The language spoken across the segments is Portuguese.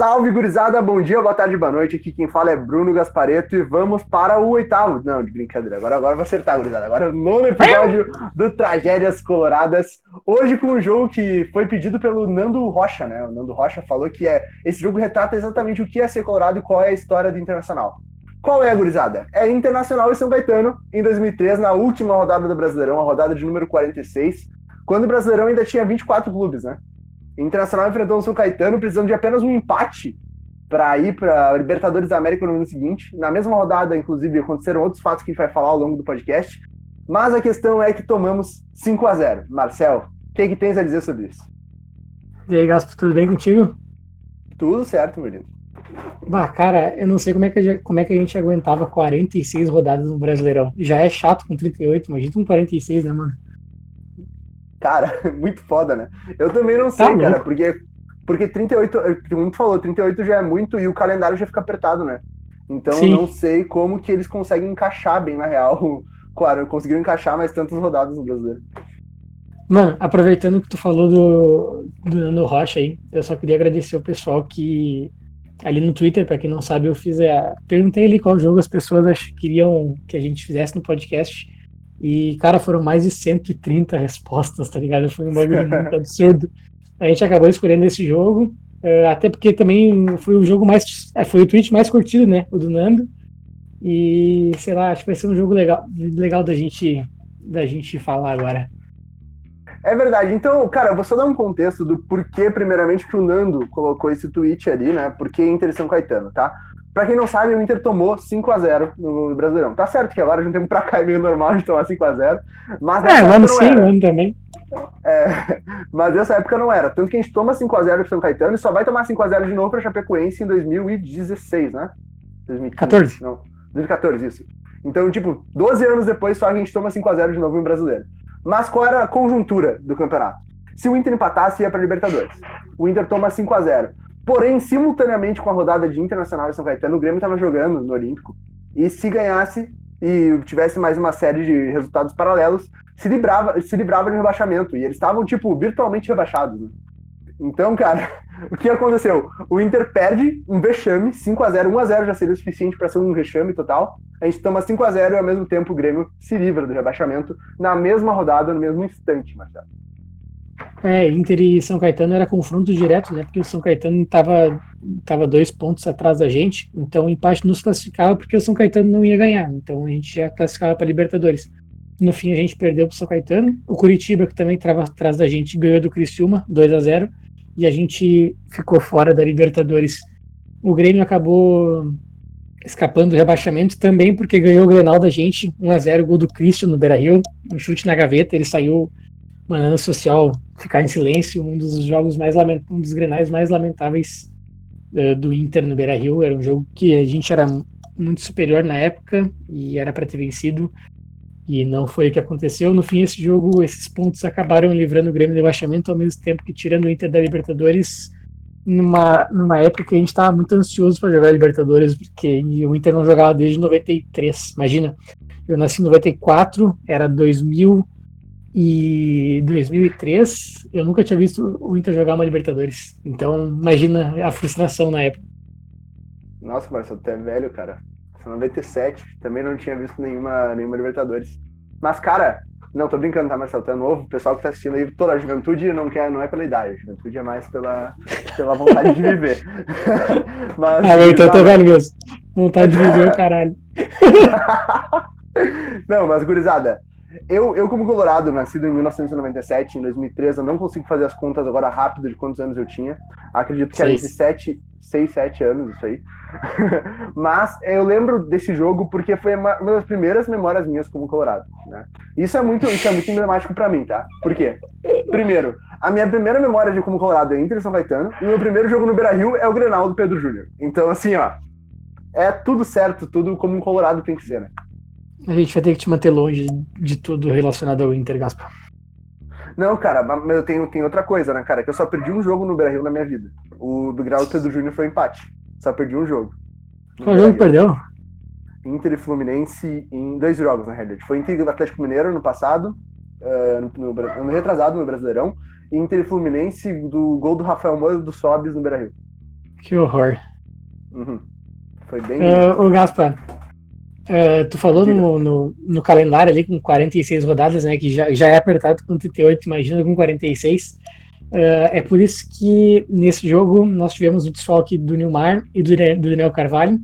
Salve, gurizada! Bom dia, boa tarde, boa noite. Aqui quem fala é Bruno Gaspareto e vamos para o oitavo. Não, de brincadeira. Agora, agora vou acertar, gurizada. Agora o nono episódio do Tragédias Coloradas. Hoje com um jogo que foi pedido pelo Nando Rocha, né? O Nando Rocha falou que é esse jogo retrata exatamente o que é ser colorado e qual é a história do Internacional. Qual é, gurizada? É Internacional e São Caetano em 2003, na última rodada do Brasileirão, a rodada de número 46, quando o Brasileirão ainda tinha 24 clubes, né? Internacional enfrentou o São Caetano precisando de apenas um empate para ir para Libertadores da América no ano seguinte. Na mesma rodada, inclusive, aconteceram outros fatos que a gente vai falar ao longo do podcast. Mas a questão é que tomamos 5 a 0 Marcel, o que, que tens a dizer sobre isso? E aí, Gaspo, tudo bem contigo? Tudo certo, menino. Bah, cara, eu não sei como é, que, como é que a gente aguentava 46 rodadas no Brasileirão. Já é chato com 38, imagina com 46, né, mano? Cara, muito foda, né? Eu também não sei, tá cara, porque, porque 38, como tu falou, 38 já é muito e o calendário já fica apertado, né? Então Sim. não sei como que eles conseguem encaixar bem, na real. Claro, conseguiram encaixar mais tantas rodadas no brasileiro. Mano, aproveitando que tu falou do, do Nando Rocha aí, eu só queria agradecer o pessoal que ali no Twitter, para quem não sabe, eu fiz a. Perguntei ali qual jogo as pessoas queriam que a gente fizesse no podcast. E, cara, foram mais de 130 respostas, tá ligado? Foi um bagulho muito absurdo. A gente acabou escolhendo esse jogo, é, até porque também foi o jogo mais. É, foi o tweet mais curtido, né? O do Nando. E, sei lá, acho que vai ser um jogo legal, legal da gente, da gente falar agora. É verdade. Então, cara, vou só dar um contexto do porquê, primeiramente, que o Nando colocou esse tweet ali, né? Porque Inter São Caetano, tá? Pra quem não sabe, o Inter tomou 5x0 no Brasileirão. Tá certo que agora a gente tem pra cá é meio normal de tomar 5x0. Mas é, vamos sim, ano também. É, mas nessa época não era. Tanto que a gente toma 5x0 pro São Caetano e só vai tomar 5x0 de novo pra Chapecoense em 2016, né? 2015, Não, 2014, isso. Então, tipo, 12 anos depois só a gente toma 5x0 de novo em Brasileiro. Mas qual era a conjuntura do campeonato? Se o Inter empatasse, ia pra Libertadores. O Inter toma 5x0. Porém, simultaneamente com a rodada de Internacional e São Caetano, o Grêmio estava jogando no Olímpico. E se ganhasse e tivesse mais uma série de resultados paralelos, se livrava, se livrava de rebaixamento. E eles estavam, tipo, virtualmente rebaixados. Né? Então, cara, o que aconteceu? O Inter perde um vexame, 5x0, 1x0 já seria o suficiente para ser um vexame total. A gente toma 5x0 e ao mesmo tempo o Grêmio se livra do rebaixamento na mesma rodada, no mesmo instante, Marcelo. É, Inter e São Caetano era confronto direto, né? Porque o São Caetano estava tava dois pontos atrás da gente, então o empate nos classificava porque o São Caetano não ia ganhar, então a gente já classificava para Libertadores. No fim a gente perdeu para o São Caetano, o Curitiba, que também estava atrás da gente, ganhou do Criciúma, 2 a 0 e a gente ficou fora da Libertadores. O Grêmio acabou escapando do rebaixamento também porque ganhou o Grenal da gente, 1 a 0 gol do Cristian no Beira-Rio, um chute na gaveta, ele saiu Banana Social ficar em silêncio, um dos jogos mais um dos grenais mais lamentáveis uh, do Inter no Beira Rio. Era um jogo que a gente era muito superior na época e era para ter vencido. E não foi o que aconteceu. No fim, esse jogo, esses pontos acabaram livrando o Grêmio do rebaixamento, ao mesmo tempo que tirando o Inter da Libertadores, numa, numa época que a gente estava muito ansioso para jogar a Libertadores, porque o Inter não jogava desde 93. Imagina, eu nasci em 94, era 2000 e 2003, eu nunca tinha visto o Inter jogar uma Libertadores. Então, imagina a frustração na época. Nossa, Marcelo, tu é velho, cara. São 97, também não tinha visto nenhuma, nenhuma Libertadores. Mas, cara, não, tô brincando, tá, Marcelo? Tu é novo, o pessoal que tá assistindo aí, toda a juventude não, quer, não é pela idade, a juventude é mais pela, pela vontade de viver. Mas, ah, então eu tô velho mesmo. Vontade de viver caralho. não, mas, gurizada, eu, eu, como colorado, nascido em 1997, em 2003, eu não consigo fazer as contas agora rápido de quantos anos eu tinha. Acredito que era entre 7, 6, 7 anos, isso aí. Mas eu lembro desse jogo porque foi uma, uma, das primeiras memórias minhas como colorado. Né? Isso é muito, isso é muito emblemático para mim, tá? Por quê? Primeiro, a minha primeira memória de como colorado é Inter São Caetano e o meu primeiro jogo no Beira-Rio é o Grenal do Pedro Júnior. Então, assim, ó, é tudo certo, tudo como um colorado tem que ser, né? A gente vai ter que te manter longe de tudo relacionado ao Inter, Gaspar. Não, cara, mas eu tenho, tenho outra coisa, né, cara? Que eu só perdi um jogo no Brasil na minha vida. O do Grau do Júnior foi empate. Só perdi um jogo. Qual jogo perdeu? Inter e Fluminense em dois jogos, na realidade. Foi Inter e Atlético Mineiro no passado, uh, no, no, no, retrasado no Brasileirão, e Inter e Fluminense do gol do Rafael Moura do Sobis no Brasil. Que horror. Uhum. Foi bem. Uh, ô, Gaspar, uh, tu falou no, no, no, calendário ali com 46 rodadas, né? Que já, já é apertado com 38, imagina com 46. Uh, é por isso que nesse jogo nós tivemos o desfalque do Nilmar e do, do Daniel Carvalho.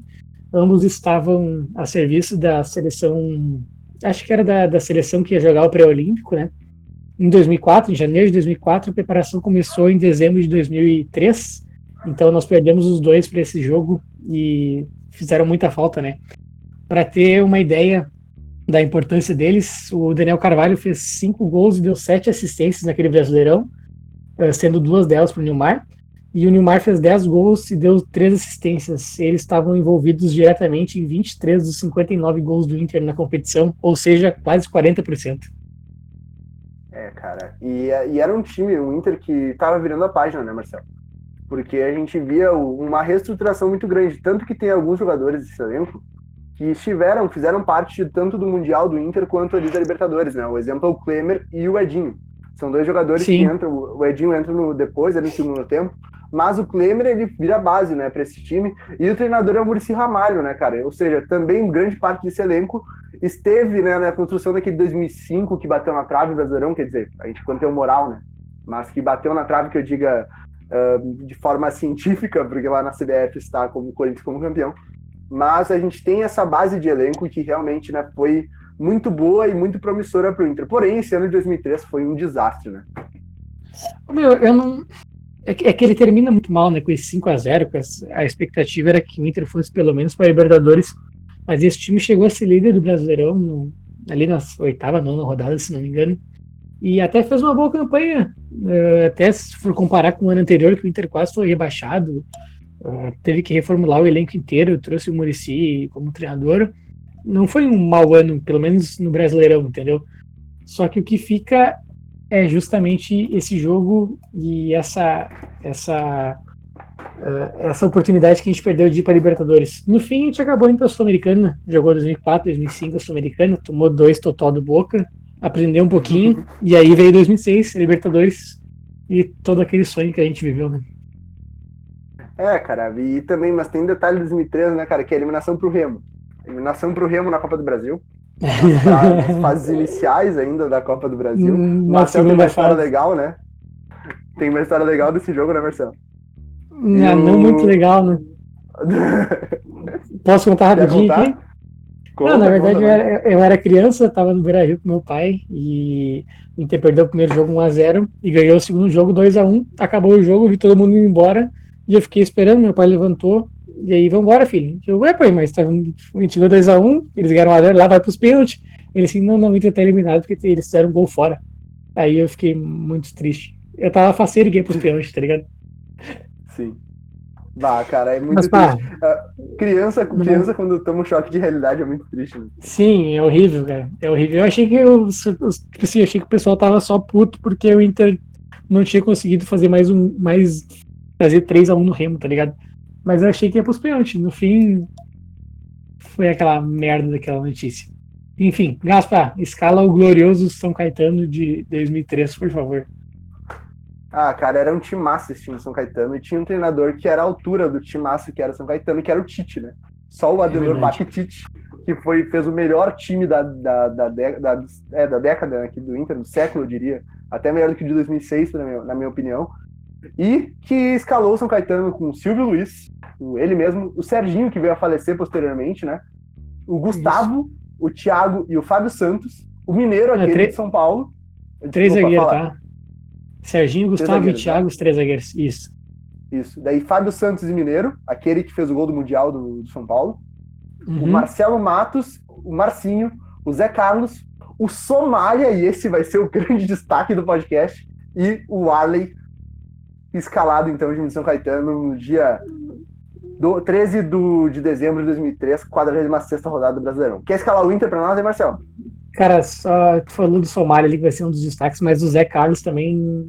Ambos estavam a serviço da seleção, acho que era da, da seleção que ia jogar o pré-olímpico, né? Em 2004, em janeiro de 2004, a preparação começou em dezembro de 2003. Então nós perdemos os dois para esse jogo e fizeram muita falta, né? Para ter uma ideia da importância deles, o Daniel Carvalho fez cinco gols e deu sete assistências naquele Brasileirão, eh, sendo duas delas para o Nilmar. E o Nilmar fez 10 gols e deu três assistências. Eles estavam envolvidos diretamente em 23 dos 59 gols do Inter na competição, ou seja, quase 40%. É, cara. E, e era um time, o um Inter, que estava virando a página, né, Marcelo? porque a gente via uma reestruturação muito grande, tanto que tem alguns jogadores desse elenco que estiveram, fizeram parte tanto do Mundial do Inter quanto ali da Libertadores, né? O exemplo é o Klemer e o Edinho. São dois jogadores Sim. que entram, o Edinho entra no, depois, ali no segundo tempo, mas o Klemer ele vira base, né, para esse time, e o treinador é o Murici Ramalho, né, cara? Ou seja, também grande parte desse elenco esteve, né, na construção daquele 2005 que bateu na trave do Brasileirão, quer dizer, a gente quando tem o moral, né? Mas que bateu na trave que eu diga uh, de forma científica, porque lá na CBF está como Corinthians como campeão. Mas a gente tem essa base de elenco que realmente né, foi muito boa e muito promissora para o Inter. Porém, esse ano de 2003 foi um desastre, né? Meu, eu não. É que, é que ele termina muito mal, né? Com esse 5 a 0 A expectativa era que o Inter fosse pelo menos para a Libertadores. Mas esse time chegou a ser líder do Brasileirão no, ali na oitava, nona rodada, se não me engano. E até fez uma boa campanha. Uh, até se for comparar com o ano anterior, que o Inter quase foi rebaixado, uh, teve que reformular o elenco inteiro, trouxe o Murici como treinador. Não foi um mau ano, pelo menos no Brasileirão, entendeu? Só que o que fica é justamente esse jogo e essa essa uh, essa oportunidade que a gente perdeu de ir para Libertadores. No fim, a gente acabou indo para a Sul-Americana, jogou 2004, 2005 a Sul-Americana, tomou dois total do Boca, aprender um pouquinho, e aí veio 2006, Libertadores, e todo aquele sonho que a gente viveu, né? É, cara, e também, mas tem detalhe de 2013, né, cara, que é a eliminação pro Remo. Eliminação pro Remo na Copa do Brasil. As fases iniciais ainda da Copa do Brasil. Hum, Marcelo tem uma história fase. legal, né? Tem uma história legal desse jogo, né, Marcelo? Não, não muito legal, né? Posso contar rapidinho aqui? Conta, não, na verdade eu era, eu era, criança, tava no Beira Rio com meu pai e o Inter perdeu o primeiro jogo 1x0 e ganhou o segundo jogo 2x1. Acabou o jogo, vi todo mundo indo embora e eu fiquei esperando. Meu pai levantou e aí, vambora, filho. Eu, ué, pai, mas tá, a gente ganhou 2x1, eles ganharam 1x0, lá vai pros pênaltis. Ele assim, não, não, o Inter tá eliminado porque eles fizeram um gol fora. Aí eu fiquei muito triste. Eu tava faceiro e ganhei pros pênaltis, tá ligado? Sim. Bah, cara, é muito Mas, triste. Uh, criança, criança quando toma um choque de realidade é muito triste. Né? Sim, é horrível, cara. É horrível. Eu achei que eu, tipo assim, achei que o pessoal tava só puto porque o Inter não tinha conseguido fazer mais um. mais. Fazer 3x1 no Remo, tá ligado? Mas eu achei que ia pros pênaltis. No fim, foi aquela merda daquela notícia. Enfim, Gaspar, escala o glorioso São Caetano de 2003, por favor. Ah, cara, era um timaço esse time São Caetano e tinha um treinador que era a altura do timaço que era São Caetano, que era o Tite, né? Só o Adenor é Tite, que foi, fez o melhor time da, da, da, da, é, da década aqui do Inter, do século, eu diria. Até melhor do que o de 2006, na minha, na minha opinião. E que escalou São Caetano com o Silvio Luiz, ele mesmo, o Serginho, que veio a falecer posteriormente, né? O Gustavo, Isso. o Thiago e o Fábio Santos, o Mineiro, é, aquele é, de São Paulo. Três zagueiros, tá? Serginho, Gustavo e Thiago, né? os três zagueiros. Isso. Isso. Daí Fábio Santos e Mineiro, aquele que fez o gol do Mundial do, do São Paulo. Uhum. O Marcelo Matos, o Marcinho, o Zé Carlos, o Somália, e esse vai ser o grande destaque do podcast, e o Arley, escalado então de São Caetano no dia do 13 do, de dezembro de 2003, 46 rodada do Brasileirão. Quer escalar o Inter para nós, hein, Marcelo? Cara, só falou do Somália ali, que vai ser um dos destaques, mas o Zé Carlos também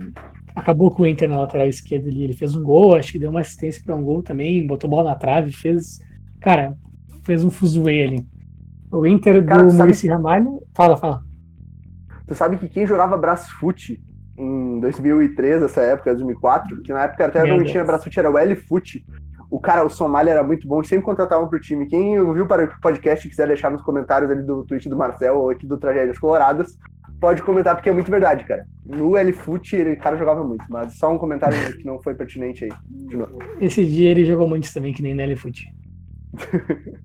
acabou com o Inter na lateral esquerda ali. Ele fez um gol, acho que deu uma assistência para um gol também, botou bola na trave, fez. Cara, fez um fuzuê ali. O Inter Cara, do Maurício Ramalho. Fala, fala. Tu sabe que quem jogava Brasfoot em 2003, essa época, 2004, que na época até não tinha Brasfoot, era o L-Foot. O cara, o Somália era muito bom, sempre contratavam pro time. Quem ouviu para o podcast e quiser deixar nos comentários ali do tweet do Marcel ou aqui do Tragédias Coloradas, pode comentar, porque é muito verdade, cara. No L-Foot, ele, o cara jogava muito, mas só um comentário que não foi pertinente aí, de novo. Esse dia ele jogou muito também, que nem no L-Foot.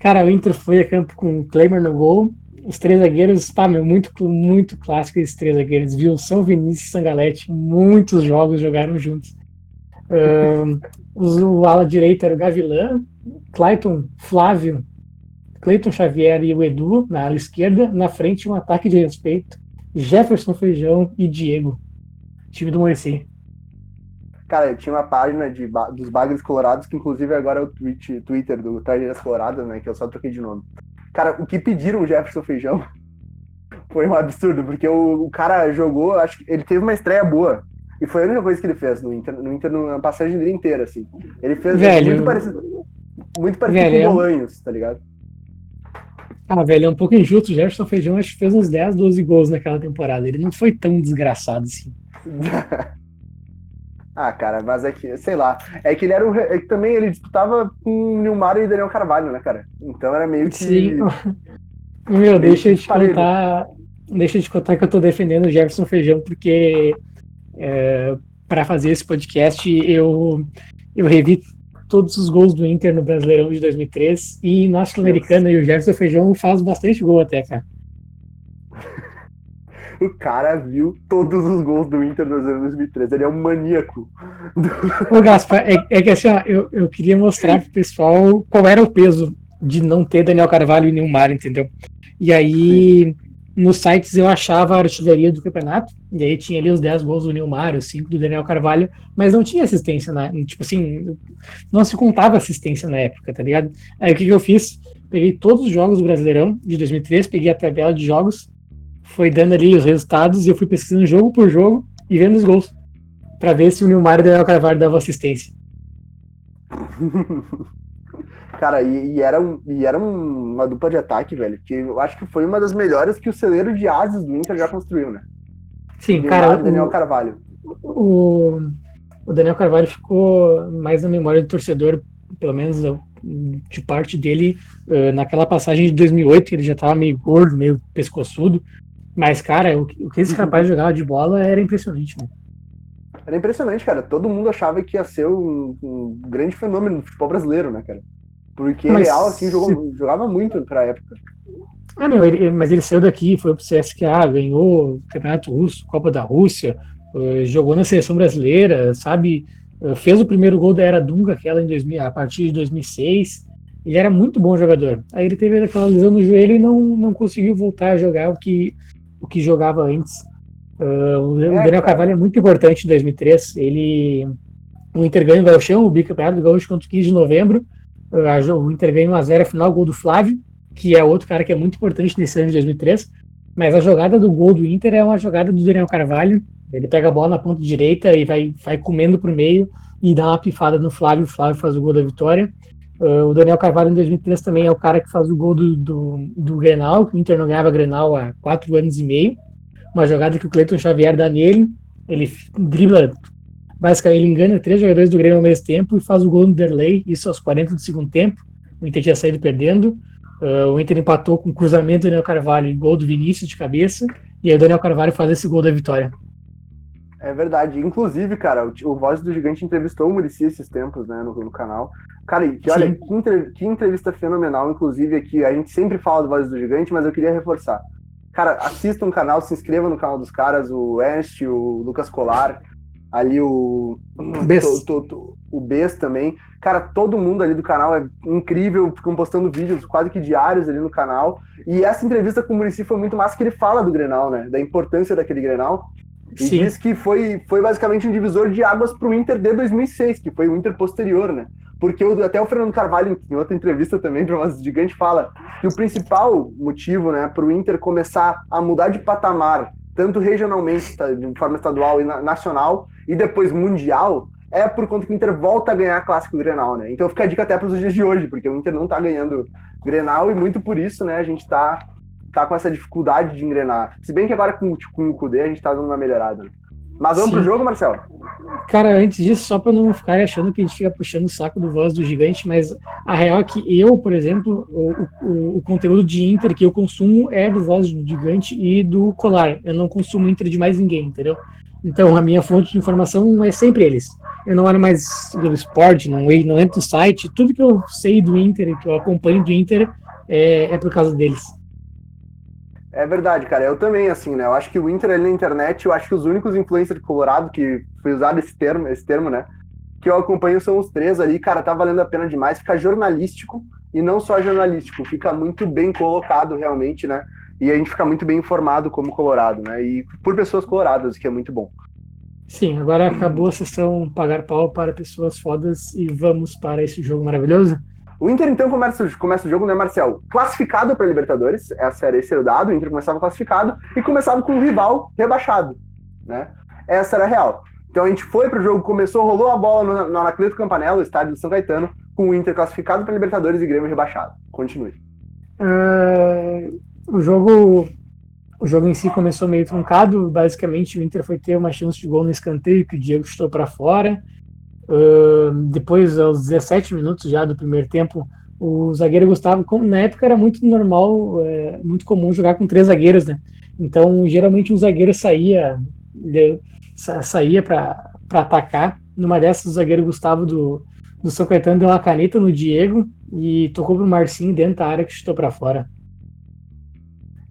cara, o Inter foi a campo com o Kleber no gol, os três zagueiros, pá, meu, muito, muito clássico esses três zagueiros, viu? São Vinícius e Sangalete, muitos jogos jogaram juntos. O ala direita era o Gavilã, Clayton, Flávio, Cleiton Xavier e o Edu na ala esquerda, na frente um ataque de respeito, Jefferson Feijão e Diego, time do Moeci. Cara, tinha uma página de, dos Bagres Colorados, que inclusive agora é o tweet, Twitter do Tragédias Coloradas, né? Que eu só troquei de nome. Cara, o que pediram o Jefferson Feijão foi um absurdo, porque o, o, cara jogou, acho que ele teve uma estreia boa. E foi a única coisa que ele fez no Inter, no Inter na passagem dele inteira, assim. Ele fez velho, muito parecido, muito parecido velho, com o Bolanhos, tá ligado? Ah, velho, é um pouco injusto. O Jefferson Feijão acho que fez uns 10, 12 gols naquela temporada. Ele não foi tão desgraçado assim. ah, cara, mas é que, sei lá. É que ele era o. É que também ele disputava com o Nilmar e Daniel Carvalho, né, cara? Então era meio que. Sim. Meu, deixa eu te contar. Deixa eu te contar que eu tô defendendo o Jefferson Feijão, porque é, para fazer esse podcast, eu, eu revi todos os gols do Inter no Brasileirão de 2003 e na Sul-Americana e o Jefferson Feijão faz bastante gol até, cara. o cara viu todos os gols do Inter no ano 2003. Ele é um maníaco. Ô, Gaspar, é, é que assim, ó, eu, eu queria mostrar pro pessoal qual era o peso de não ter Daniel Carvalho e Neymar, entendeu? E aí, Sim nos sites eu achava a artilharia do campeonato, e aí tinha ali os 10 gols do Nilmar, os 5 do Daniel Carvalho, mas não tinha assistência, na, tipo assim, não se contava assistência na época, tá ligado? Aí o que, que eu fiz? Peguei todos os jogos do Brasileirão de 2003, peguei a tabela de jogos, foi dando ali os resultados, e eu fui pesquisando jogo por jogo e vendo os gols, para ver se o Nilmar e o Daniel Carvalho davam assistência. Cara, e, e era, um, e era um, uma dupla de ataque, velho, que eu acho que foi uma das melhores que o celeiro de ases do Inter já construiu, né? Sim, cara. O Daniel Carvalho. O, o Daniel Carvalho ficou mais na memória do torcedor, pelo menos de parte dele, naquela passagem de 2008, ele já tava meio gordo, meio pescoçudo. Mas, cara, o, o que esse rapaz jogava de bola era impressionante, né? Era impressionante, cara. Todo mundo achava que ia ser um, um grande fenômeno no futebol brasileiro, né, cara? Porque mas, Real, assim, jogou, jogava muito pra época. Ah, meu, ele, mas ele saiu daqui, foi pro CSKA, ganhou o Campeonato Russo, Copa da Rússia, uh, jogou na seleção brasileira, sabe? Uh, fez o primeiro gol da Era Dunga, aquela em 2000, a partir de 2006. Ele era muito bom jogador. Aí ele teve aquela lesão no joelho e não, não conseguiu voltar a jogar o que, o que jogava antes. Uh, o, é, Daniel. Carvalho é muito importante em 2003. Ele, o Inter ganha o Galchão, o bicampeonato do Gaúcho contra o 15 de novembro o Inter ganha 1x0 a final, gol do Flávio, que é outro cara que é muito importante nesse ano de 2003. Mas a jogada do gol do Inter é uma jogada do Daniel Carvalho. Ele pega a bola na ponta direita e vai, vai comendo pro meio e dá uma pifada no Flávio. O Flávio faz o gol da vitória. Uh, o Daniel Carvalho em 2003 também é o cara que faz o gol do, do, do Grenal. O Inter não ganhava Grenal há quatro anos e meio. Uma jogada que o Cleiton Xavier dá nele. Ele dribla Basicamente, ele engana três jogadores do Grêmio ao mesmo tempo e faz o gol no Derlei, isso aos 40 do segundo tempo. O Inter tinha saído perdendo. Uh, o Inter empatou com cruzamento do Daniel Carvalho e gol do Vinícius de cabeça. E aí o Daniel Carvalho faz esse gol da vitória. É verdade. Inclusive, cara, o, o Voz do Gigante entrevistou o Murici esses tempos, né, no, no canal. Cara, que, olha, que, entre, que, entrevista fenomenal, inclusive, aqui. A gente sempre fala do Voz do Gigante, mas eu queria reforçar. Cara, assista o canal, se inscreva no canal dos caras, o Ernst, o Lucas Colar ali o Bess. To, to, to, o Bess também. Cara, todo mundo ali do canal é incrível, ficam postando vídeos quase que diários ali no canal. E essa entrevista com o Murici foi muito massa que ele fala do Grenal, né? Da importância daquele Grenal. E Sim. diz que foi, foi basicamente um divisor de águas para o Inter de 2006, que foi o Inter posterior, né? Porque o, até o Fernando Carvalho, em outra entrevista também para uma gigante, fala que o principal motivo né, para o Inter começar a mudar de patamar tanto regionalmente, tá, de forma estadual e nacional, e depois mundial, é por conta que o Inter volta a ganhar clássico Grenal, né? Então fica a dica até para os dias de hoje, porque o Inter não tá ganhando Grenal e muito por isso, né, a gente tá, tá com essa dificuldade de engrenar. Se bem que agora com, com o Kudê a gente tá dando uma melhorada. Né? Mas vamos Sim. pro jogo, Marcelo? Cara, antes disso, só para não ficar achando que a gente fica puxando o saco do voz do gigante, mas a real é que eu, por exemplo, o, o, o conteúdo de Inter que eu consumo é do voz do gigante e do Colar. Eu não consumo Inter de mais ninguém, entendeu? Então a minha fonte de informação é sempre eles. Eu não olho mais do esporte, não, não entro no site. Tudo que eu sei do Inter, que eu acompanho do Inter, é, é por causa deles. É verdade, cara. Eu também, assim, né? Eu acho que o Inter ali na internet, eu acho que os únicos influencers colorado que foi usado esse termo, esse termo, né? Que eu acompanho são os três ali, cara, tá valendo a pena demais. Fica jornalístico e não só jornalístico, fica muito bem colocado realmente, né? E a gente fica muito bem informado como colorado, né? E por pessoas coloradas, que é muito bom. Sim, agora acabou a sessão pagar pau para pessoas fodas e vamos para esse jogo maravilhoso. O Inter, então, começa, começa o jogo, né, Marcel? Classificado para Libertadores, essa era, esse era o dado, o Inter começava classificado e começava com um rival rebaixado, né? Essa era a real. Então a gente foi para o jogo, começou, rolou a bola no, no Anacleto Campanella, estádio de São Caetano, com o Inter classificado para Libertadores e Grêmio rebaixado. Continue. Uh, o jogo o jogo em si começou meio truncado. Basicamente, o Inter foi ter uma chance de gol no escanteio que o Diego chutou para fora. Uh, depois, aos 17 minutos já do primeiro tempo, o zagueiro Gustavo, como na época era muito normal, é, muito comum jogar com três zagueiros, né? Então, geralmente um zagueiro saía, sa, saía para atacar. Numa dessas, o zagueiro Gustavo do, do São Caetano deu uma caneta no Diego e tocou pro Marcinho dentro da área que chutou para fora.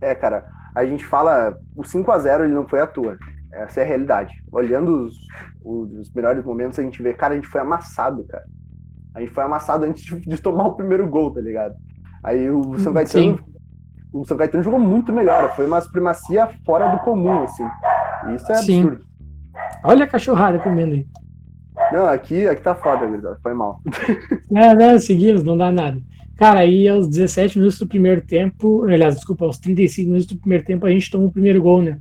É, cara, a gente fala o 5 a 0 ele não foi à toa. Essa é a realidade. Olhando os, os melhores momentos, a gente vê, cara, a gente foi amassado, cara. A gente foi amassado antes de, de tomar o primeiro gol, tá ligado? Aí o São Caetano, Sim. o São Caetano jogou muito melhor. Foi uma supremacia fora do comum, assim. Isso é Sim. absurdo. Olha a cachorrada comendo aí. Não, aqui, aqui tá foda, foi mal. Não, não, seguimos, não dá nada. Cara, aí aos 17 minutos do primeiro tempo, aliás, desculpa, aos 35 minutos do primeiro tempo, a gente toma o primeiro gol, né?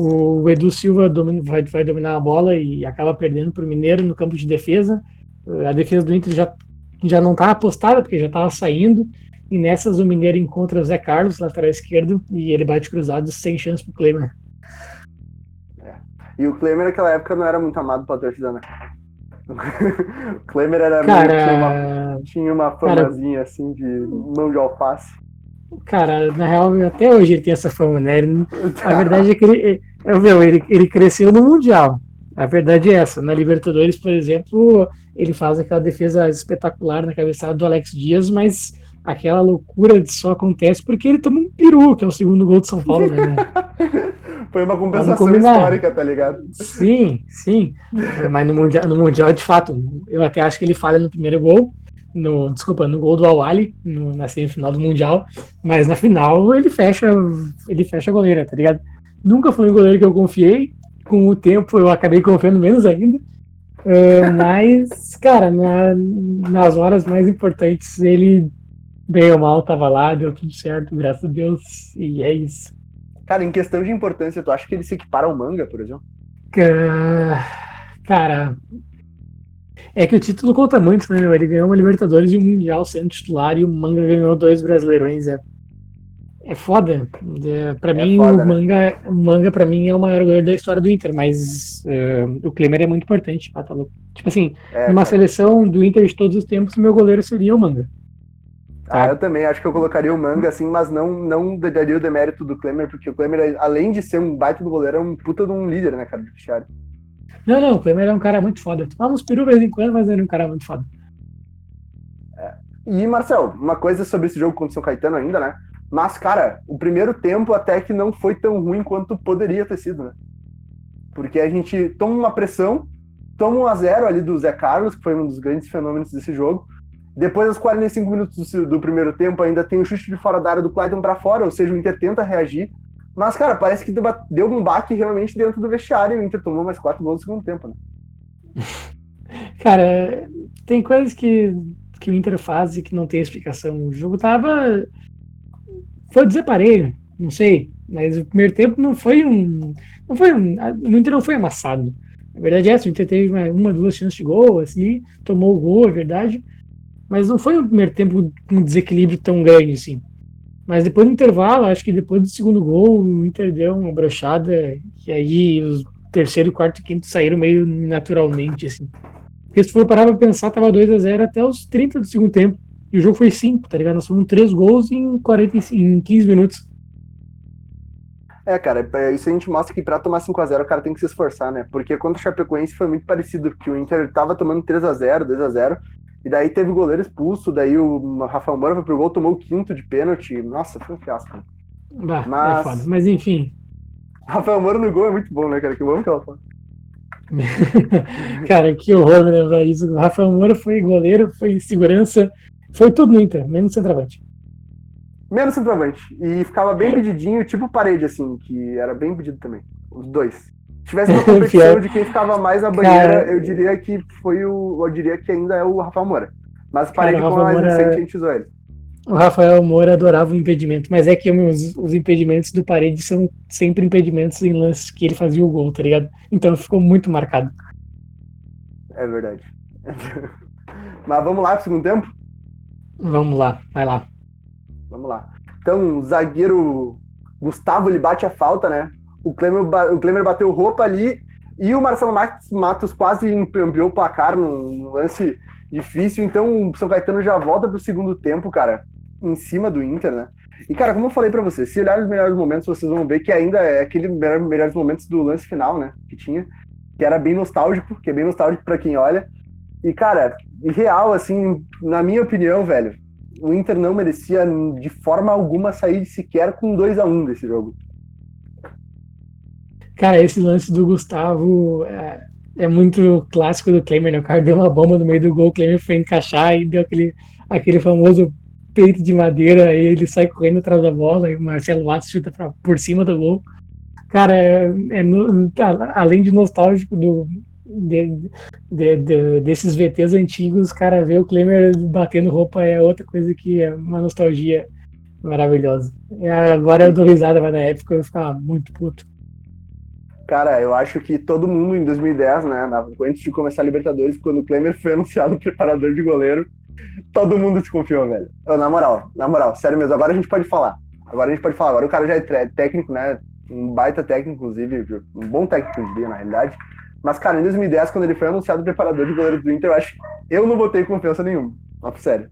O Edu Silva domina, vai, vai, dominar a bola e acaba perdendo para o Mineiro no campo de defesa. A defesa do Inter já, já não estava apostada, porque já estava saindo. E nessas o Mineiro encontra o Zé Carlos, lateral esquerdo, e ele bate cruzado sem chance para o Klemer. É. E o Klemer naquela época não era muito amado pela torcida, né? o Klemer era cara, meio, tinha uma, tinha uma famazinha cara, assim de mão de alface. Cara, na real, até hoje ele tem essa fama, né? Ele, a verdade é que ele, meu, ele, ele cresceu no Mundial. A verdade é essa. Na Libertadores, por exemplo, ele faz aquela defesa espetacular na cabeçada do Alex Dias, mas aquela loucura só acontece porque ele toma um peru, que é o segundo gol de São Paulo, né? Foi uma compensação histórica, tá ligado? Sim, sim. Mas no mundial, no mundial, de fato, eu até acho que ele falha no primeiro gol, no, desculpa, no gol do Awali, na semifinal do Mundial, mas na final ele fecha, ele fecha a goleira, tá ligado? Nunca foi um goleiro que eu confiei. Com o tempo eu acabei confiando menos ainda. Uh, mas, cara, na, nas horas mais importantes, ele, bem ou mal, tava lá, deu tudo certo, graças a Deus, e é isso. Cara, em questão de importância, tu acha que ele se equipara ao manga, por exemplo? Uh, cara, é que o título conta muito, né, meu? Ele ganhou uma Libertadores e um Mundial sendo titular e o Manga ganhou dois Brasileirões. É é foda. É, para é mim, foda, o né? manga, o manga para mim é o maior goleiro da história do Inter, mas uh, o Klemer é muito importante. Ah, tá tipo assim, é, numa cara. seleção do Inter de todos os tempos, meu goleiro seria o manga. Tá? Ah, eu também acho que eu colocaria o manga assim, mas não não daria o demérito do Klemer, porque o Klemer, além de ser um baita do goleiro, é um puta de um líder, né, cara, de vestiário. Não, não, o Klemer é um cara muito foda. Vamos peru de vez em quando, mas ele é um cara muito foda. É. E, Marcel, uma coisa sobre esse jogo contra o São Caetano ainda, né? Mas, cara, o primeiro tempo até que não foi tão ruim quanto poderia ter sido, né? Porque a gente toma uma pressão, toma um a zero ali do Zé Carlos, que foi um dos grandes fenômenos desse jogo. Depois, aos 45 minutos do, do primeiro tempo, ainda tem o chute de fora da área do Clayton para fora, ou seja, o Inter tenta reagir. Mas, cara, parece que deu um baque realmente dentro do vestiário e o Inter tomou mais quatro gols no segundo tempo, né? Cara, tem coisas que, que o Inter faz e que não tem explicação. O jogo tava foi desaparelho, não sei, mas o primeiro tempo não foi um. Não foi um. O Inter não foi amassado. A verdade é essa, o Inter teve uma, uma, duas chances de gol, assim, tomou o gol, é verdade. Mas não foi um primeiro tempo com um desequilíbrio tão grande, assim. Mas depois do intervalo, acho que depois do segundo gol, o Inter deu uma brochada, e aí os, terceiro, quarto e quinto saíram meio naturalmente, assim. Porque se for parar pra pensar, tava 2x0 até os 30 do segundo tempo. E o jogo foi 5, tá ligado? Nós fomos 3 gols em, 45, em 15 minutos. É, cara, é, isso a gente mostra que pra tomar 5x0 o cara tem que se esforçar, né? Porque contra o Chapecoense foi muito parecido, que o Inter tava tomando 3x0, 2x0, e daí teve o goleiro expulso, daí o Rafael Moura foi pro gol, tomou o quinto de pênalti. Nossa, foi um fiasco. Bah, Mas... É. Mas enfim. Rafael Moura no gol é muito bom, né, cara? Que eu amo aquela foto. cara, que horror lembrar isso. O Rafael Moura foi goleiro, foi segurança, foi tudo no Inter, menos centroavante. Menos centroavante. E ficava bem pedidinho, tipo parede, assim, que era bem pedido também. Os dois. Se tivesse uma competição de quem ficava mais na banheira, Cara, eu diria que foi o. Eu diria que ainda é o Rafael Moura. Mas parede como mais Moura... recente, a gente usou ele. O Rafael Moura adorava o impedimento, mas é que os, os, impedimentos do parede são sempre impedimentos em lances que ele fazia o gol, tá ligado? Então ficou muito marcado. É verdade. mas vamos lá pro segundo tempo? Vamos lá, vai lá. Vamos lá. Então, o zagueiro Gustavo ele bate a falta, né? O Klemer, o Klemer bateu roupa ali e o Marcelo Matos quase ampliou o placar num lance difícil. Então, o São Caetano já volta pro segundo tempo, cara, em cima do Inter, né? E, cara, como eu falei para você, se olhar os melhores momentos, vocês vão ver que ainda é aquele melhores momentos do lance final, né? Que tinha, que era bem nostálgico, que é bem nostálgico para quem olha. E, cara, real, assim, na minha opinião, velho, o Inter não merecia de forma alguma sair sequer com 2 a 1 um desse jogo. Cara, esse lance do Gustavo é, é muito clássico do Klemer, né? O cara deu uma bomba no meio do gol, o Klemer foi encaixar e deu aquele, aquele famoso peito de madeira, aí ele sai correndo atrás da bola e o Marcelo Matos chuta pra, por cima do gol. Cara, é, é, além de nostálgico do, de, de, de, desses VTs antigos, cara, ver o Klemer batendo roupa é outra coisa que é uma nostalgia maravilhosa. Agora eu dou risada, mas na época eu ficava muito puto. Cara, eu acho que todo mundo em 2010, né, antes de começar a Libertadores, quando o Klemer foi anunciado preparador de goleiro, todo mundo desconfiou, velho. Eu, na moral, na moral, sério mesmo, agora a gente pode falar. Agora a gente pode falar. Agora o cara já é técnico, né? Um baita técnico, inclusive, um bom técnico, eu diria, na realidade. Mas, cara, em 2010, quando ele foi anunciado preparador de goleiro do Inter, eu acho eu não botei confiança nenhuma. Papo sério.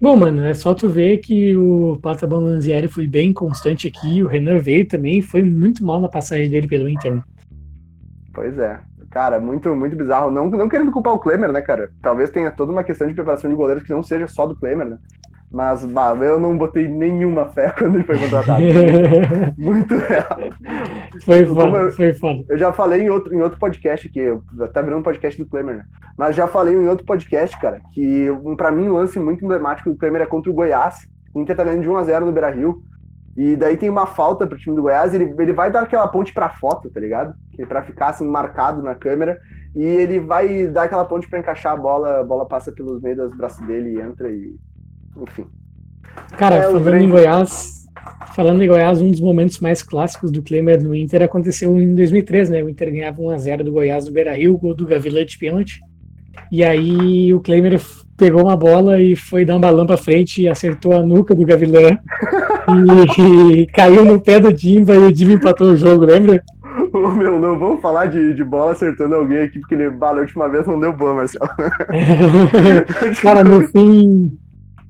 Bom, mano, é só tu ver que o Plata Balanzieri foi bem constante aqui, o Renan veio também, foi muito mal na passagem dele pelo Inter. Pois é. Cara, muito, muito bizarro. Não, não querendo culpar o Klemer, né, cara? Talvez tenha toda uma questão de preparação de goleiros que não seja só do Klemer, né? Mas, bah, eu não botei nenhuma fé quando ele foi contratado. Muito real. Foi foda, eu, foi foda. Eu já falei em outro, em outro podcast aqui, tá virando um podcast do Klemer, né? Mas já falei em outro podcast, cara, que pra mim um lance muito emblemático do Klemer é contra o Goiás. O Inter tá ganhando de 1x0 no Beira Rio. E daí tem uma falta pro time do Goiás, ele, ele vai dar aquela ponte pra foto, tá ligado? Que é pra ficar assim marcado na câmera. E ele vai dar aquela ponte para encaixar a bola, a bola passa pelos meios dos braços dele e entra e enfim. Cara, é, falando grande... em Goiás, falando em Goiás, um dos momentos mais clássicos do Klemer no Inter aconteceu em 2003, né? O Inter ganhava 1x0 do Goiás no Beira-Rio, gol do Gavilã de pênalti. E aí o Klemer pegou uma bola e foi dar um balão pra frente e acertou a nuca do Gavilã. e, e, caiu no pé do Dimba e o Dimba empatou o jogo, lembra? Ô, meu, não vamos falar de, de bola acertando alguém aqui, porque ele, a última vez não deu boa, Marcelo. Cara, no fim,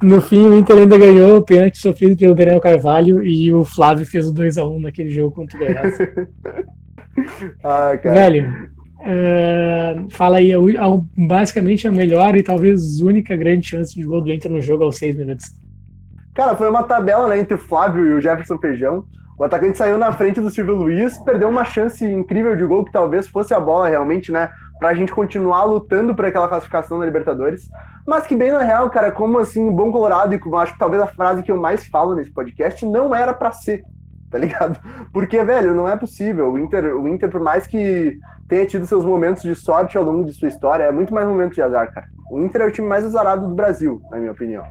no fim, o Inter ainda ganhou o pênalti sofrido pelo Daniel Carvalho e o Flávio fez o 2x1 naquele jogo contra o Goiás. ah, Velho, uh, fala aí, basicamente a melhor e talvez única grande chance de gol do Inter no jogo aos seis minutos. Cara, foi uma tabela né, entre o Flávio e o Jefferson Feijão. O atacante saiu na frente do Silvio Luiz, perdeu uma chance incrível de gol que talvez fosse a bola realmente, né? Pra gente continuar lutando por aquela classificação na Libertadores. Mas que bem na real, cara, como assim, bom colorado, e como acho que talvez a frase que eu mais falo nesse podcast, não era para ser, tá ligado? Porque, velho, não é possível. O Inter, o Inter, por mais que tenha tido seus momentos de sorte ao longo de sua história, é muito mais momento de azar, cara. O Inter é o time mais azarado do Brasil, na minha opinião.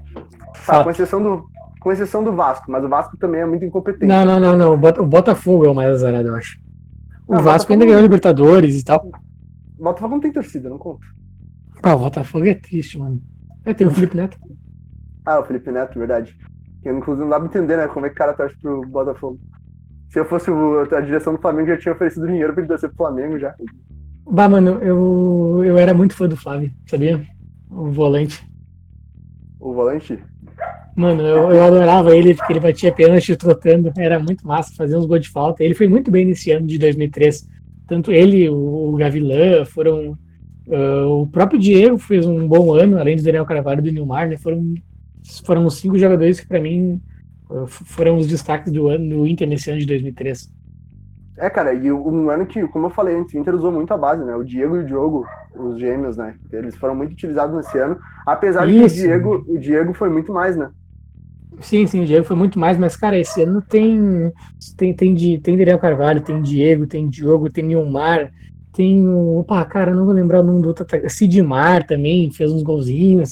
Tá, com exceção do, com exceção do Vasco, mas o Vasco também é muito incompetente. Não, não, não, não. O Botafogo é o mais azarado, eu acho. O não, Vasco ainda ganhou Libertadores e tal. O Botafogo não tem torcida, não conta. Ah, o Botafogo é triste, mano. É, tem o Felipe Neto. Ah, o Felipe Neto, verdade. Que inclusive não dá pra entender, né? Como é que o cara torce pro Botafogo. Se eu fosse a direção do Flamengo, já tinha oferecido dinheiro pra ele descer pro Flamengo já. Bah, mano, eu, eu era muito fã do Flávio, sabia? O volante. O volante? Mano, eu, eu adorava ele porque ele batia pênalti trotando, era muito massa, fazia uns gols de falta. Ele foi muito bem nesse ano de 2003. Tanto ele, o, o Gavilã, foram. Uh, o próprio Diego fez um bom ano, além do Daniel Carvalho e do Nilmar, né? Foram, foram os cinco jogadores que, para mim, uh, foram os destaques do ano do Inter nesse ano de 2003. É, cara, e um ano que, como eu falei antes, o Inter usou muito a base, né? O Diego e o Diogo, os gêmeos, né? Eles foram muito utilizados nesse ano, apesar de que o Diego, o Diego foi muito mais, né? Sim, sim, o Diego foi muito mais, mas, cara, esse ano tem tem, tem, de, tem Daniel Carvalho, tem Diego, tem Diogo, tem Nilmar, tem o. Opa, cara, não vou lembrar o nome do outro Sidmar também, fez uns golzinhos.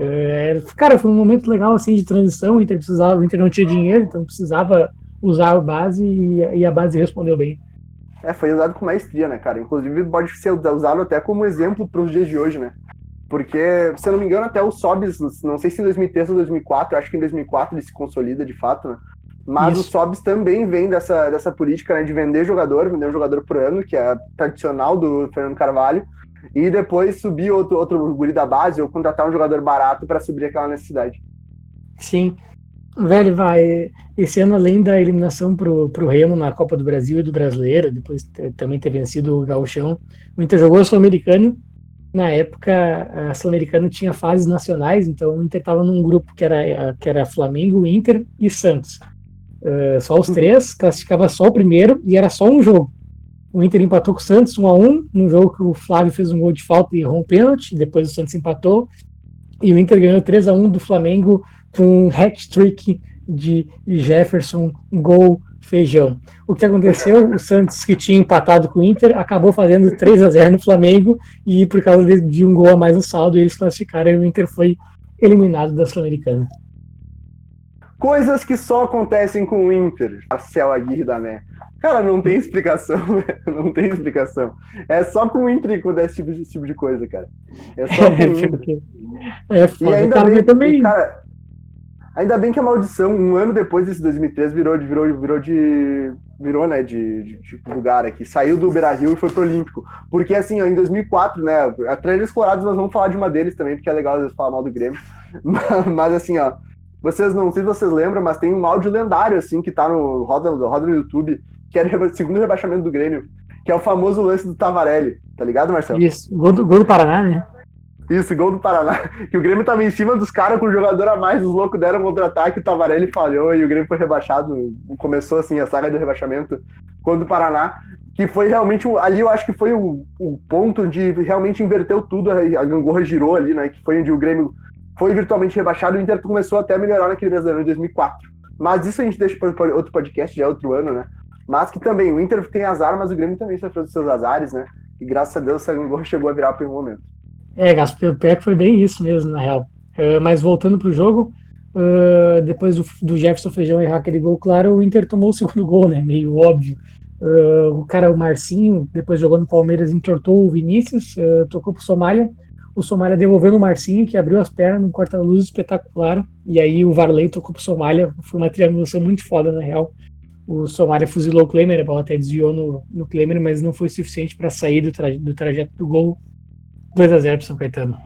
É, cara, foi um momento legal assim de transição. O Inter precisava, o Inter não tinha dinheiro, então precisava usar a base e, e a base respondeu bem. É, foi usado com maestria, né, cara? Inclusive pode ser usado até como exemplo para os dias de hoje, né? Porque, se eu não me engano, até o Sobs, não sei se em 2003 ou 2004, acho que em 2004 ele se consolida de fato, né? Mas Isso. o Sobs também vem dessa, dessa política né, de vender jogador, vender um jogador por ano, que é tradicional do Fernando Carvalho, e depois subir outro, outro guri da base ou contratar um jogador barato para subir aquela necessidade. Sim. Velho, vai. Esse ano, além da eliminação pro, pro Remo na Copa do Brasil e do Brasileiro, depois também ter vencido o Gauchão, o Inter jogou o Sul-Americano. Na época, a Sul-Americano tinha fases nacionais, então o Inter estava num grupo que era, que era Flamengo, Inter e Santos. Uh, só os três, classificava só o primeiro e era só um jogo. O Inter empatou com o Santos 1 a 1 num jogo que o Flávio fez um gol de falta e errou um pênalti, depois o Santos empatou, e o Inter ganhou 3 a 1 do Flamengo com um hat-trick de Jefferson, gol, feijão. O que aconteceu? O Santos, que tinha empatado com o Inter, acabou fazendo 3 a 0 no Flamengo e por causa de, de um gol a mais no saldo, eles classificaram e o Inter foi eliminado da Sul-Americana. Coisas que só acontecem com o Inter. Marcel Aguirre da Né. Cara, não tem explicação, não tem explicação. É só com o Inter que acontece esse tipo, esse tipo de coisa, cara. É só com o Inter. É foda, e ainda bem, também. Cara, Ainda bem que a maldição, um ano depois desse 2003, virou, virou, virou de. Virou, né, de, de, de lugar aqui. Saiu do Beira Rio e foi pro Olímpico. Porque, assim, ó, em 2004, né, a Trailer Colorados, nós vamos falar de uma deles também, porque é legal às vezes falar mal do Grêmio. Mas, mas, assim, ó, vocês não sei se vocês lembram, mas tem um áudio lendário, assim, que tá no roda, roda no YouTube, que era o segundo rebaixamento do Grêmio, que é o famoso lance do Tavarelli. Tá ligado, Marcelo? Isso, gol do, gol do Paraná, né? Isso, gol do Paraná. Que o Grêmio tava em cima dos caras com o jogador a mais, os loucos deram contra-ataque, o Tavarelli falhou e o Grêmio foi rebaixado. Começou assim a saga do rebaixamento contra o Paraná, que foi realmente ali eu acho que foi o, o ponto de realmente inverteu tudo, a gangorra girou ali, né? Que foi onde o Grêmio foi virtualmente rebaixado e o Inter começou até a melhorar naquele brasileiro em 2004. Mas isso a gente deixa para outro podcast, já é outro ano, né? Mas que também o Inter tem azar, mas o Grêmio também sofreu dos seus azares, né? E graças a Deus essa gangorra chegou a virar para um momento. É, Gaspar, pior que foi bem isso mesmo, na real. Uh, mas voltando pro jogo, uh, depois do, do, Jefferson Feijão errar aquele gol, claro, o Inter tomou o segundo gol, né? Meio óbvio. Uh, o cara, o Marcinho, depois jogou no Palmeiras, entortou o Vinícius, tocou pro Somália. O Somália devolveu no Marcinho, que abriu as pernas num corta-luz espetacular. E aí o Varley tocou pro Somália. Foi uma triangulação muito foda, na real. O Somália fuzilou o Klemer, a bola até desviou no, no Klemer, mas não foi suficiente para sair do, tra do trajeto do gol 2x0 pro São Caetano.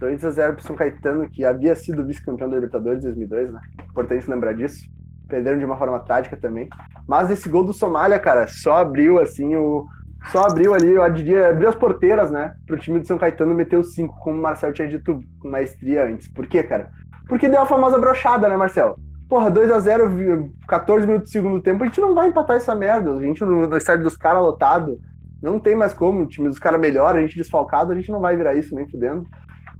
2x0 pro São Caetano, que havia sido vice-campeão da Libertadores em 2002, né? Importante lembrar disso. Perderam de uma forma trágica também. Mas esse gol do Somália, cara, só abriu, assim, o. Só abriu ali, eu diria, abriu as porteiras, né? Pro time do São Caetano meter os 5, como o Marcel tinha dito com maestria antes. Por quê, cara? Porque deu a famosa brochada, né, Marcel? Porra, 2x0, 14 minutos do segundo tempo, a gente não vai empatar essa merda. A gente no, estádio dos caras lotado não tem mais como, o time dos caras melhor, a gente desfalcado, a gente não vai virar isso nem fudendo.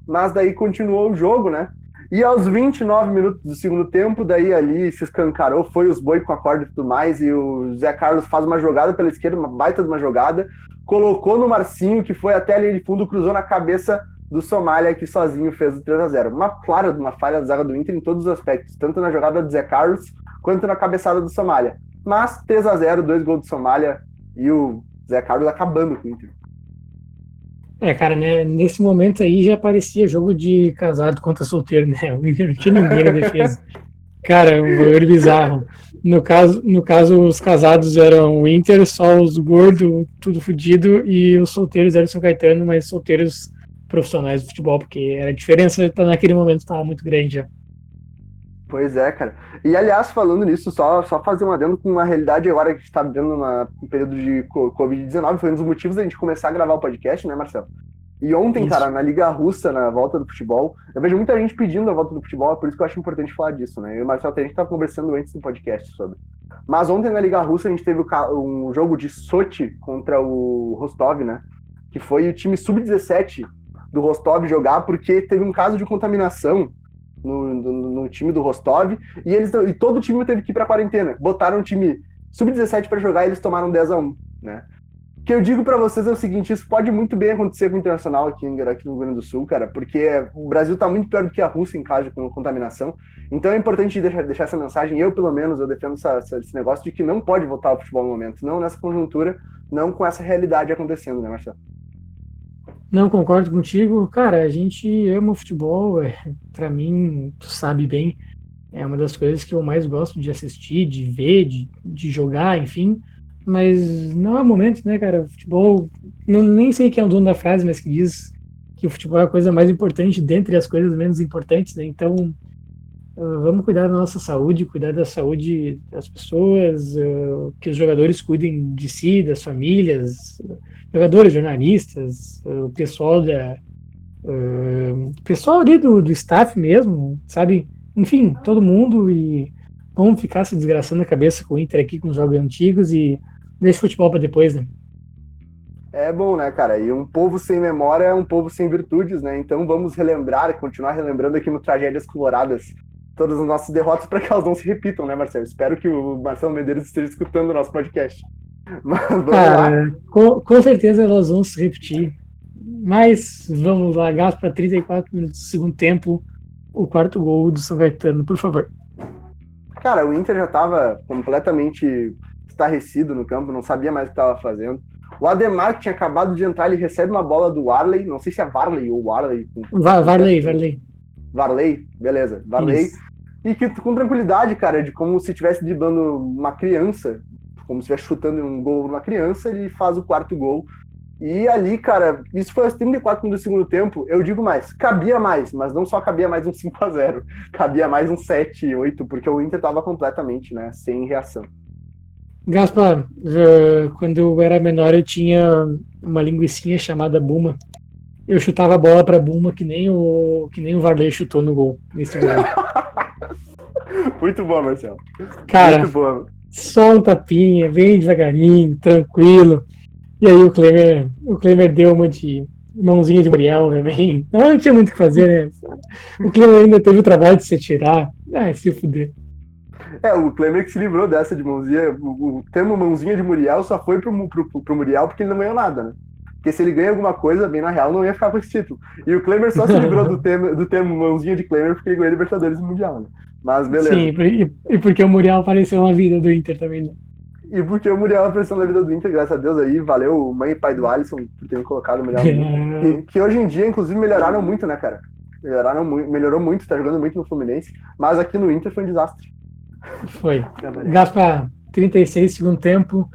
Mas daí continuou o jogo, né? E aos 29 minutos do segundo tempo, daí ali se escancarou, foi os boi com a corda e tudo mais, e o Zé Carlos faz uma jogada pela esquerda, uma baita de uma jogada, colocou no Marcinho, que foi até ali de fundo, cruzou na cabeça do Somália, que sozinho fez o 3 a 0 Uma clara uma falha da zaga do Inter em todos os aspectos, tanto na jogada do Zé Carlos, quanto na cabeçada do Somália. Mas 3 a 0 dois gols do Somália, e o Zé Carlos acabando com o Inter. É, cara, né, nesse momento aí já parecia jogo de casado contra solteiro, né? O Inter não tinha ninguém na defesa. Cara, um goleiro bizarro. No caso, no caso, os casados eram o Inter, só os gordos, tudo fodido, e os solteiros eram São Caetano, mas solteiros profissionais do futebol, porque a diferença tá, naquele momento estava muito grande já. Pois é, cara. E aliás, falando nisso, só, só fazer um adendo com uma realidade agora que está vivendo um período de Covid-19, foi um dos motivos da gente começar a gravar o podcast, né, Marcelo? E ontem, isso. cara, na Liga Russa, na volta do futebol, eu vejo muita gente pedindo a volta do futebol, é por isso que eu acho importante falar disso, né? Eu e o Marcelo a gente estava conversando antes do podcast sobre. Mas ontem na Liga Russa a gente teve um jogo de Sochi contra o Rostov, né? Que foi o time sub-17 do Rostov jogar, porque teve um caso de contaminação no, no, no time do Rostov, e, eles, e todo o time teve que ir para quarentena. Botaram o time sub-17 para jogar e eles tomaram 10 a 1 né? O que eu digo para vocês é o seguinte, isso pode muito bem acontecer com o Internacional aqui, aqui no Rio Grande do Sul, cara, porque o Brasil está muito pior do que a Rússia em caso de contaminação. Então é importante deixar, deixar essa mensagem, eu pelo menos, eu defendo essa, esse negócio de que não pode voltar ao futebol no momento, não nessa conjuntura, não com essa realidade acontecendo, né, Marcelo? Não concordo contigo. Cara, a gente ama o futebol. É, para mim, tu sabe bem, é uma das coisas que eu mais gosto de assistir, de ver, de, de jogar, enfim. Mas não é momento, né, cara? O futebol. Não, nem sei quem é o dono da frase, mas que diz que o futebol é a coisa mais importante dentre as coisas menos importantes, né? Então, uh, vamos cuidar da nossa saúde, cuidar da saúde das pessoas, uh, que os jogadores cuidem de si, das famílias jogadores, jornalistas, o pessoal da pessoal ali do, do staff mesmo, sabe? Enfim, todo mundo e vamos ficar se desgraçando a cabeça com o Inter aqui com os jogos antigos e deixa o futebol para depois, né? É bom, né, cara? E um povo sem memória é um povo sem virtudes, né? Então vamos relembrar, continuar relembrando aqui no Tragédias Coloradas todas as nossas derrotas para que elas não se repitam, né, Marcelo? Espero que o Marcelo Medeiros esteja escutando o nosso podcast. Cara, com, com, certeza elas vão se repetir. Mas vamos lá, gasto para 34 minutos do segundo tempo, o quarto gol do São Caetano, por favor. Cara, o Inter já estava completamente estarrecido no campo, não sabia mais o que estava fazendo. O Ademar, que tinha acabado de entrar, ele recebe uma bola do Warley, não sei se é Varley ou Warley. Va Varley, Varley. Varley, beleza, Varley. Isso. E que com tranquilidade, cara, de como se estivesse driblando uma criança, como se estivesse chutando um gol numa criança, ele faz o quarto gol. E ali, cara, isso foi aos 34 do segundo tempo. Eu digo mais, cabia mais, mas não só cabia mais um 5 a 0 cabia mais um 7, 8, porque o Inter estava completamente, né, sem reação. Gaspar, quando eu era menor, eu tinha uma linguiçinha chamada Buma. Eu chutava a bola para Buma que nem o que nem o Varley chutou no gol nesse gol. Muito bom, Marcelo. Cara, Muito bom só um tapinha, bem devagarinho, tranquilo. E aí o Klemer, o Klemer deu uma de mãozinha de Muriel também. Não, tinha muito o que fazer, né? O Klemer ainda teve o trabalho de se tirar. Ah, se fuder. É, o Klemer que se livrou dessa de mãozinha. O, o termo mãozinha de Muriel só foi pro, pro, pro Muriel porque ele não ganhou nada, né? Porque se ele ganha alguma coisa, bem na real, não ia ficar com esse título. E o Klemer só se livrou do termo, do termo mãozinha de Klemer porque ele ganhou Libertadores Mundial, né? Mas beleza. Sim, e, porque o Muriel apareceu na vida do Inter também, né? E porque o Muriel apareceu na vida do Inter, graças a Deus aí, valeu mãe e pai do Alisson por terem colocado o Muriel. que, que, hoje em dia, inclusive, melhoraram muito, né, cara? Melhoraram muito, melhorou muito, tá jogando muito no Fluminense, mas aqui no Inter foi um desastre. Foi. Gaspa 36 segundo tempo,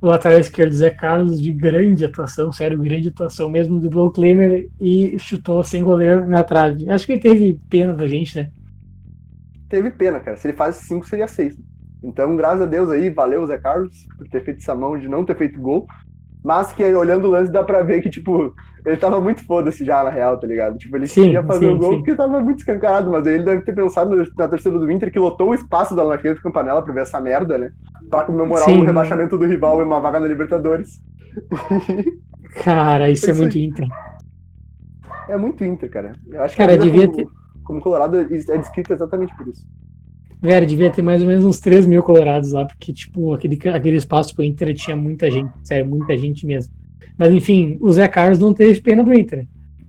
o lateral esquerdo Zé Carlos de grande atuação, sério, grande atuação mesmo do Blow Klemer e chutou sem goleiro na trave. Acho que ele teve pena da gente, né? Teve pena, cara. Se ele faz cinco, seria seis. Então, graças a Deus aí, valeu, Zé Carlos, por ter feito essa mão de não ter feito gol. Mas que olhando o lance dá pra ver que, tipo, ele tava muito foda-se já, na real, tá ligado? Tipo, ele sim, queria fazer o gol sim. porque tava muito escancarado, mas ele deve ter pensado na terceira do Inter que lotou o espaço da Laqueta Campanella pra ver essa merda, né? Pra comemorar sim. o rebaixamento do rival e uma vaga na Libertadores. Cara, isso é, é muito Inter. É muito Inter, cara. Eu acho cara, devia ter como Colorado é descrito exatamente por isso. Velho, devia ter mais ou menos uns 3 mil colorados lá, porque, tipo, aquele, aquele espaço pro Inter tinha muita gente, sério, muita gente mesmo. Mas, enfim, o Zé Carlos não teve pena do Inter.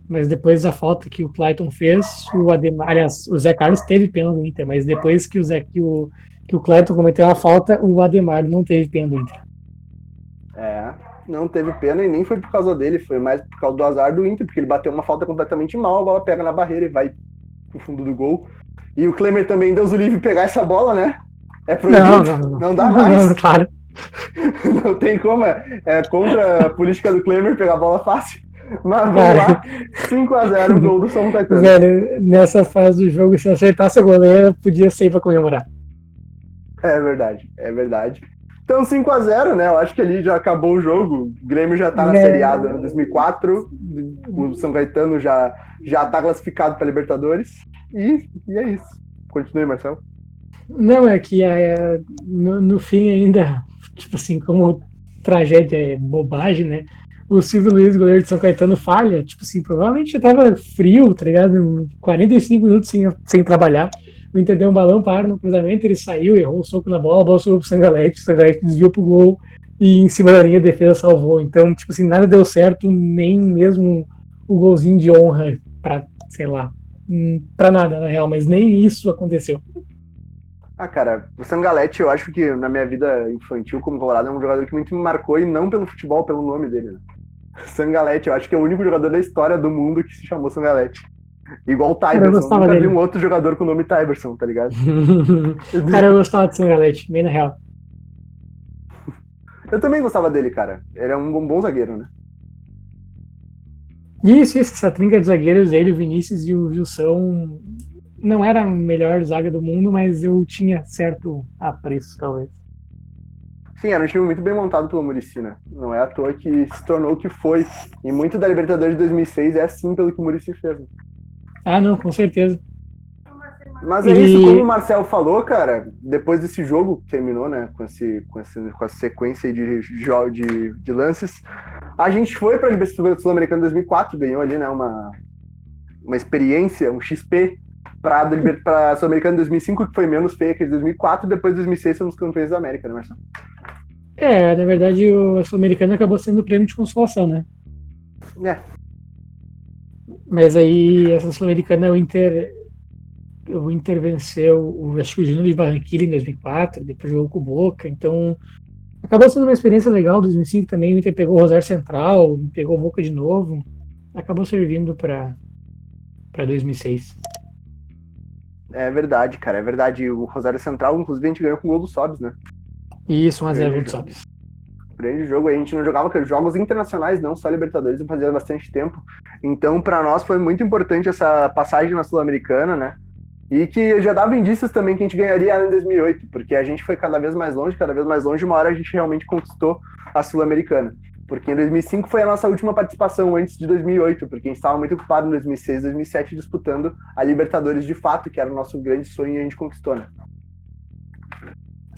Mas depois da falta que o Clayton fez, o Ademar, aliás, o Zé Carlos teve pena do Inter, mas depois que o Zé, que o, que o Clayton cometeu a falta, o Ademar não teve pena do Inter. É, não teve pena e nem foi por causa dele, foi mais por causa do azar do Inter, porque ele bateu uma falta completamente mal, a bola pega na barreira e vai pro fundo do gol. E o Klemer também, Deus o livre, pegar essa bola, né? É proibido? Não, não, não. não dá mais. Não, claro. não tem como, é, é contra a política do Klemer pegar a bola fácil. Mas vamos lá, 5x0 gol do São Caetano. Velho, nessa fase do jogo, se acertasse a goleira, podia ser pra comemorar. É verdade, é verdade. Então 5x0, né? Eu acho que ali já acabou o jogo. O Grêmio já tá na é... Série A do 2004. O São Caetano já, já tá classificado para Libertadores. E, e é isso. Continue, Marcelo. Não, é que é, no, no fim ainda, tipo assim, como tragédia é bobagem, né? o Silvio Luiz, goleiro de São Caetano, falha. Tipo assim, provavelmente já tava frio, tá ligado? 45 minutos sem, sem trabalhar. O Inter deu um balão para no cruzamento, ele saiu, errou um soco na bola, a bola subiu pro Sangalete, o Sangalete desviou pro gol e em cima da linha a defesa salvou. Então, tipo assim, nada deu certo, nem mesmo o golzinho de honra para, sei lá, hum, para nada na real, mas nem isso aconteceu. Ah, cara, o Sangalete, eu acho que na minha vida infantil como colorado é um jogador que muito me marcou e não pelo futebol, pelo nome dele. Né? Sangalete, eu acho que é o único jogador da história do mundo que se chamou Sangalete. Igual o Tyberson. Eu nunca dele. vi um outro jogador com o nome Tyberson, tá ligado? cara, eu gostava de Sangalete, bem na real. Eu também gostava dele, cara. Ele é um bom, bom zagueiro, né? Isso, isso, essa trinca de zagueiros, ele, o Vinícius e o Wilson, não era a melhor zaga do mundo, mas eu tinha certo apreço, talvez. Sim, era um time muito bem montado pelo Murici, né? Não é à toa que se tornou o que foi. E muito da Libertadores de 2006 é assim pelo que o Murici fez. Ah, não, com certeza. Mas é e... isso, como o Marcel falou, cara, depois desse jogo que terminou, né, com, esse, com, esse, com essa sequência de, de, de lances, a gente foi para a Libertadores Sul-Americana 2004, ganhou ali, né, uma, uma experiência, um XP para a Sul-Americana 2005, que foi menos feia que 2004, e depois de 2006 fomos campeões da América, né, Marcelo? É, na verdade, o Sul-Americana acabou sendo o prêmio de consolação, né? É. Mas aí, essa Sul-Americana, o Inter, o Inter venceu o, acho que o Júnior de Barranquilla em 2004, depois jogou com o Boca, então acabou sendo uma experiência legal. 2005 também, o Inter pegou o Rosário Central, pegou o Boca de novo, acabou servindo para 2006. É verdade, cara, é verdade. O Rosário Central, inclusive, a gente ganhou com o gol do Sobs, né? Isso, 1x0 do Sobs. Grande jogo, a gente não jogava jogos internacionais, não só Libertadores, fazia bastante tempo. Então, para nós foi muito importante essa passagem na Sul-Americana, né? E que já dava indícios também que a gente ganharia em 2008, porque a gente foi cada vez mais longe, cada vez mais longe, uma hora a gente realmente conquistou a Sul-Americana. Porque em 2005 foi a nossa última participação antes de 2008, porque a gente estava muito ocupado em 2006, 2007 disputando a Libertadores de fato, que era o nosso grande sonho e a gente conquistou, né?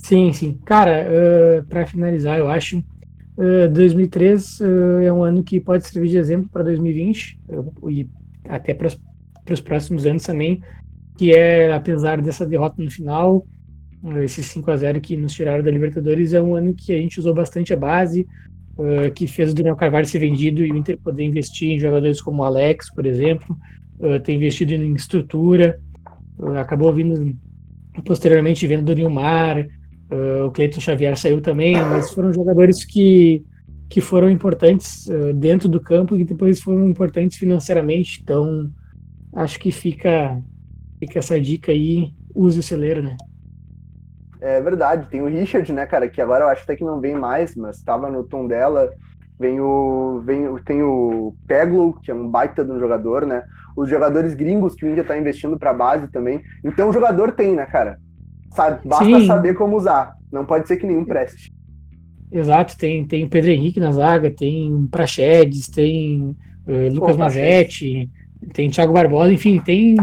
Sim, sim. Cara, uh, para finalizar, eu acho uh, 2003 uh, é um ano que pode servir de exemplo para 2020 e até para os próximos anos também, que é, apesar dessa derrota no final, uh, esses 5 a 0 que nos tiraram da Libertadores, é um ano que a gente usou bastante a base, uh, que fez o Daniel Carvalho ser vendido e o Inter poder investir em jogadores como o Alex, por exemplo, uh, ter investido em estrutura, acabou vindo posteriormente vendo o Nilmar, Uh, o Cleiton Xavier saiu também, mas foram jogadores que, que foram importantes uh, dentro do campo e depois foram importantes financeiramente. Então, acho que fica, fica essa dica aí, use o celeiro, né? É verdade, tem o Richard, né, cara, que agora eu acho até que não vem mais, mas estava no tom dela. Vem o, vem, tem o Peglo, que é um baita de um jogador, né? Os jogadores gringos que o India está investindo para base também. Então o jogador tem, né, cara? Sabe? Basta Sim. saber como usar. Não pode ser que nenhum preste. Exato, tem, tem o Pedro Henrique na zaga, tem Praxedes, tem uh, Lucas Pô, Mazetti, tem Thiago Barbosa, enfim, tem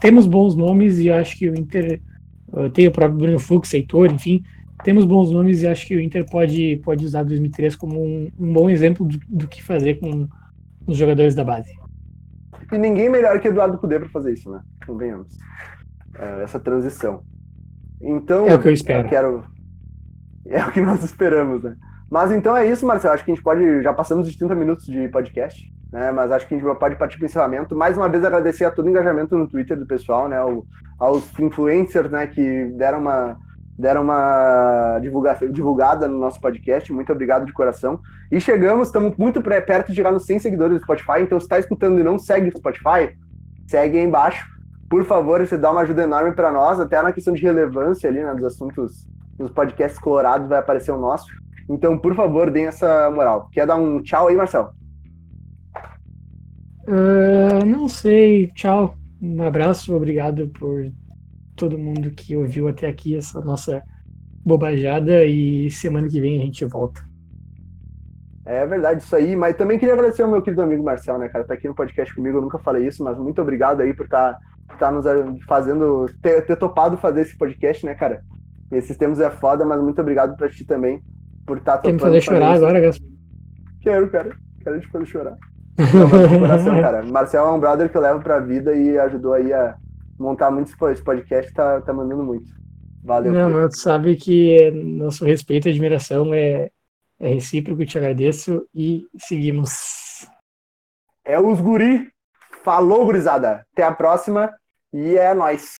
temos bons nomes e acho que o Inter uh, tem o próprio Bruno Fux, Heitor, enfim, temos bons nomes e acho que o Inter pode, pode usar 2003 como um, um bom exemplo do, do, que fazer com os jogadores da base. E ninguém melhor que Eduardo Cudê para fazer isso, né? Convenhamos. Uh, essa transição. Então, é o que eu espero. Eu quero... É o que nós esperamos, né? Mas então é isso, Marcelo. Acho que a gente pode. Já passamos de 30 minutos de podcast, né? Mas acho que a gente pode partir para o encerramento. Mais uma vez agradecer a todo o engajamento no Twitter do pessoal, né? O, aos influencers, né? Que deram uma, deram uma divulgação, divulgada no nosso podcast. Muito obrigado de coração. E chegamos, estamos muito perto de chegar nos 100 seguidores do Spotify. Então, se está escutando e não segue o Spotify, segue aí embaixo por favor, você dá uma ajuda enorme para nós, até na questão de relevância ali, né, dos assuntos, nos podcasts colorados vai aparecer o nosso. Então, por favor, deem essa moral. Quer dar um tchau aí, Marcelo? Uh, não sei, tchau. Um abraço, obrigado por todo mundo que ouviu até aqui essa nossa bobajada e semana que vem a gente volta. É verdade, isso aí. Mas também queria agradecer ao meu querido amigo Marcel, né, cara? Tá aqui no podcast comigo, eu nunca falei isso, mas muito obrigado aí por estar tá, tá nos fazendo, ter, ter topado fazer esse podcast, né, cara? Esses tempos é foda, mas muito obrigado pra ti também por estar tá topando. Quer me fazer chorar isso. agora, Gaspar? Quero, cara. Quero te fazer chorar. Coração, cara. Marcel é um brother que eu levo pra vida e ajudou aí a montar muito esse podcast, tá, tá mandando muito. Valeu. Não, mas tu sabe que nosso respeito e admiração é, é recíproco, te agradeço e seguimos. É os guri. Falou, gurizada. Até a próxima e é nóis.